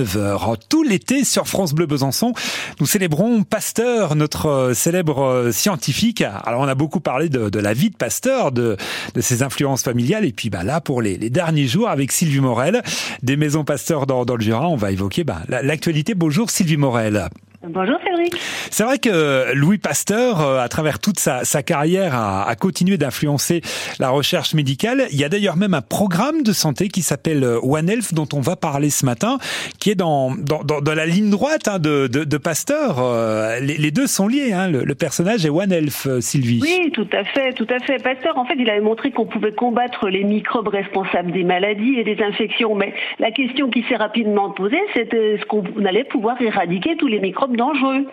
9h. Tout l'été sur France Bleu Besançon, nous célébrons Pasteur, notre euh, célèbre euh, scientifique. Alors on a beaucoup parlé de, la vie de Pasteur, de, ses influences familiales, et puis bah, là pour les, derniers jours avec Sylvie Morel, des maisons Pasteur dans, le Jura, on va évoquer bah, l'actualité. Bonjour Sylvie Morel. Bonjour Cédric. C'est vrai que Louis Pasteur, euh, à travers toute sa, carrière, a, continué d'influencer la recherche médicale. Il y a d'ailleurs même un programme de santé qui s'appelle euh, One Health, dont on va parler ce matin, qui est dans, dans, la ligne droite hein, de, de, Pasteur. Euh, les, deux sont liés, hein, le, personnage est One Health, Sylvie. Oui, tout à fait, tout à fait. Pasteur, en fait, il avait montré qu'on pouvait combattre les microbes responsables des maladies et des infections. Mais la question qui s'est rapidement posée, c'était est-ce qu'on allait pouvoir éradiquer tous les microbes dangereux.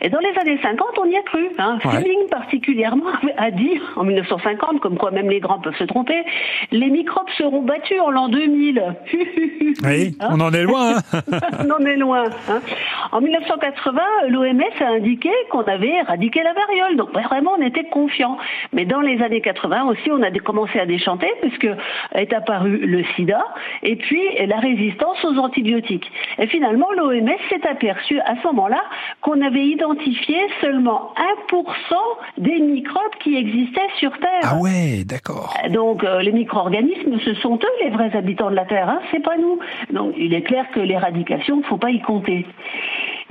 Et dans les années 50, on y a cru. Hein. Particulièrement a dit en 1950, comme quoi même les grands peuvent se tromper, les microbes seront battus en l'an 2000. oui, hein on en est loin. Hein. on en est loin. Hein. En 1980, l'OMS a indiqué qu'on avait éradiqué la variole. Donc vraiment, on était confiant. Mais dans les années 80 aussi, on a commencé à déchanter puisque est apparu le sida et puis la résistance aux antibiotiques. Et finalement, l'OMS s'est aperçu à ce moment-là qu'on avait identifié seulement 1% des microbes qui existaient sur Terre. Ah ouais, d'accord. Donc euh, les micro-organismes, ce sont eux les vrais habitants de la Terre, hein, c'est pas nous. Donc il est clair que l'éradication, il ne faut pas y compter.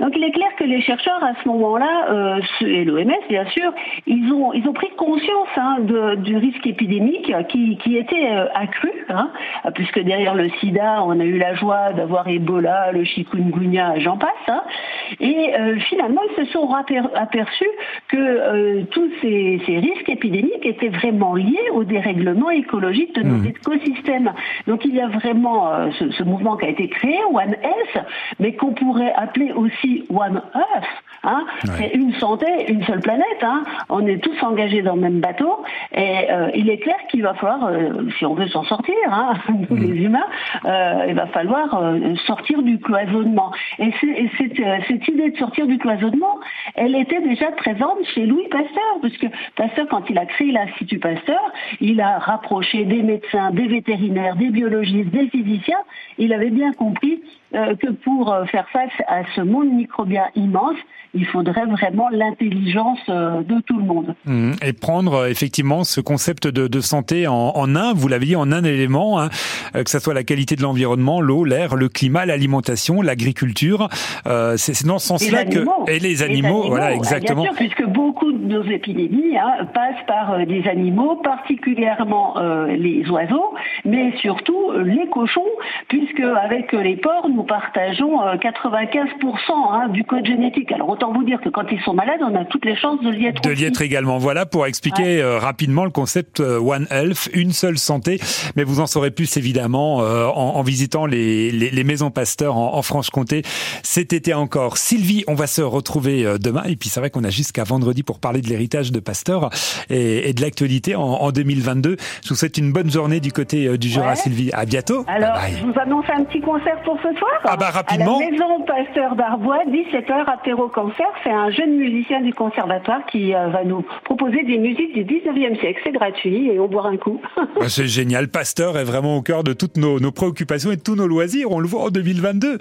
Donc il est clair que les chercheurs à ce moment-là, euh, et l'OMS bien sûr, ils ont, ils ont pris conscience hein, de, du risque épidémique qui, qui était euh, accru, hein, puisque derrière le sida, on a eu la joie d'avoir Ebola, le chikungunya, j'en passe. Hein, et euh, finalement, ils se sont aperçus que euh, tous ces, ces, risques épidémiques étaient vraiment liés au dérèglement écologique de nos mmh. écosystèmes. Donc il y a vraiment euh, ce, ce, mouvement qui a été créé, One Health, mais qu'on pourrait appeler aussi One Earth. Hein. C'est une santé, une seule planète. Hein. On est tous engagés dans le même bateau. Et il est clair qu'il va falloir, si on veut s'en sortir, hein, nous mmh. les humains, il va falloir sortir du cloisonnement. Et c'est cette idée de sortir du cloisonnement, elle était déjà présente chez Louis Pasteur, puisque Pasteur, quand il a créé l'Institut Pasteur, il a rapproché des médecins, des vétérinaires, des biologistes, des physiciens. Il avait bien compris euh, que pour euh, faire face à ce monde microbien immense, il faudrait vraiment l'intelligence euh, de tout le monde. Mmh. Et prendre effectivement ce concept de, santé en, un, vous l'avez dit, en un élément, hein, que ce soit la qualité de l'environnement, l'eau, l'air, le climat, l'alimentation, l'agriculture. c'est dans ce sens-là que et les animaux, voilà exactement. Bien sûr, puisque beaucoup de nos épidémies hein, passent par des animaux, particulièrement les oiseaux, mais surtout les cochons, puisque avec les porcs, nous partageons 95% euh, hein, du code génétique. Alors autant vous dire que quand ils sont malades, on a toutes les chances de l'y être. De l'y être également. Voilà pour expliquer euh, rapidement le concept euh, One Health, une seule santé. Mais vous en saurez plus évidemment en, visitant les, les, maisons Pasteur en, Franche-Comté cet été encore. Sylvie, on va se retrouver demain. Et puis c'est vrai qu'on a jusqu'à vendredi pour parler de l'héritage de Pasteur et, de l'actualité en, 2022. Je vous souhaite une bonne journée du côté du Jura, Sylvie. À bientôt. Alors, je vous annonce un petit concert pour ce soir. Ah bah rapidement. À la maison Pasteur d'Arbois, 17h, apéro concert. C'est un jeune musicien du conservatoire qui euh, va nous proposer des musiques du 19e siècle. C'est gratuit et on boit un coup. Bah, c'est génial. Pasteur est vraiment au cœur de toutes nos, préoccupations et de tous nos loisirs. On le voit en 2022. Euh,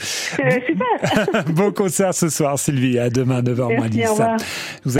super. bon concert ce soir, Sylvie. À demain, 9h10.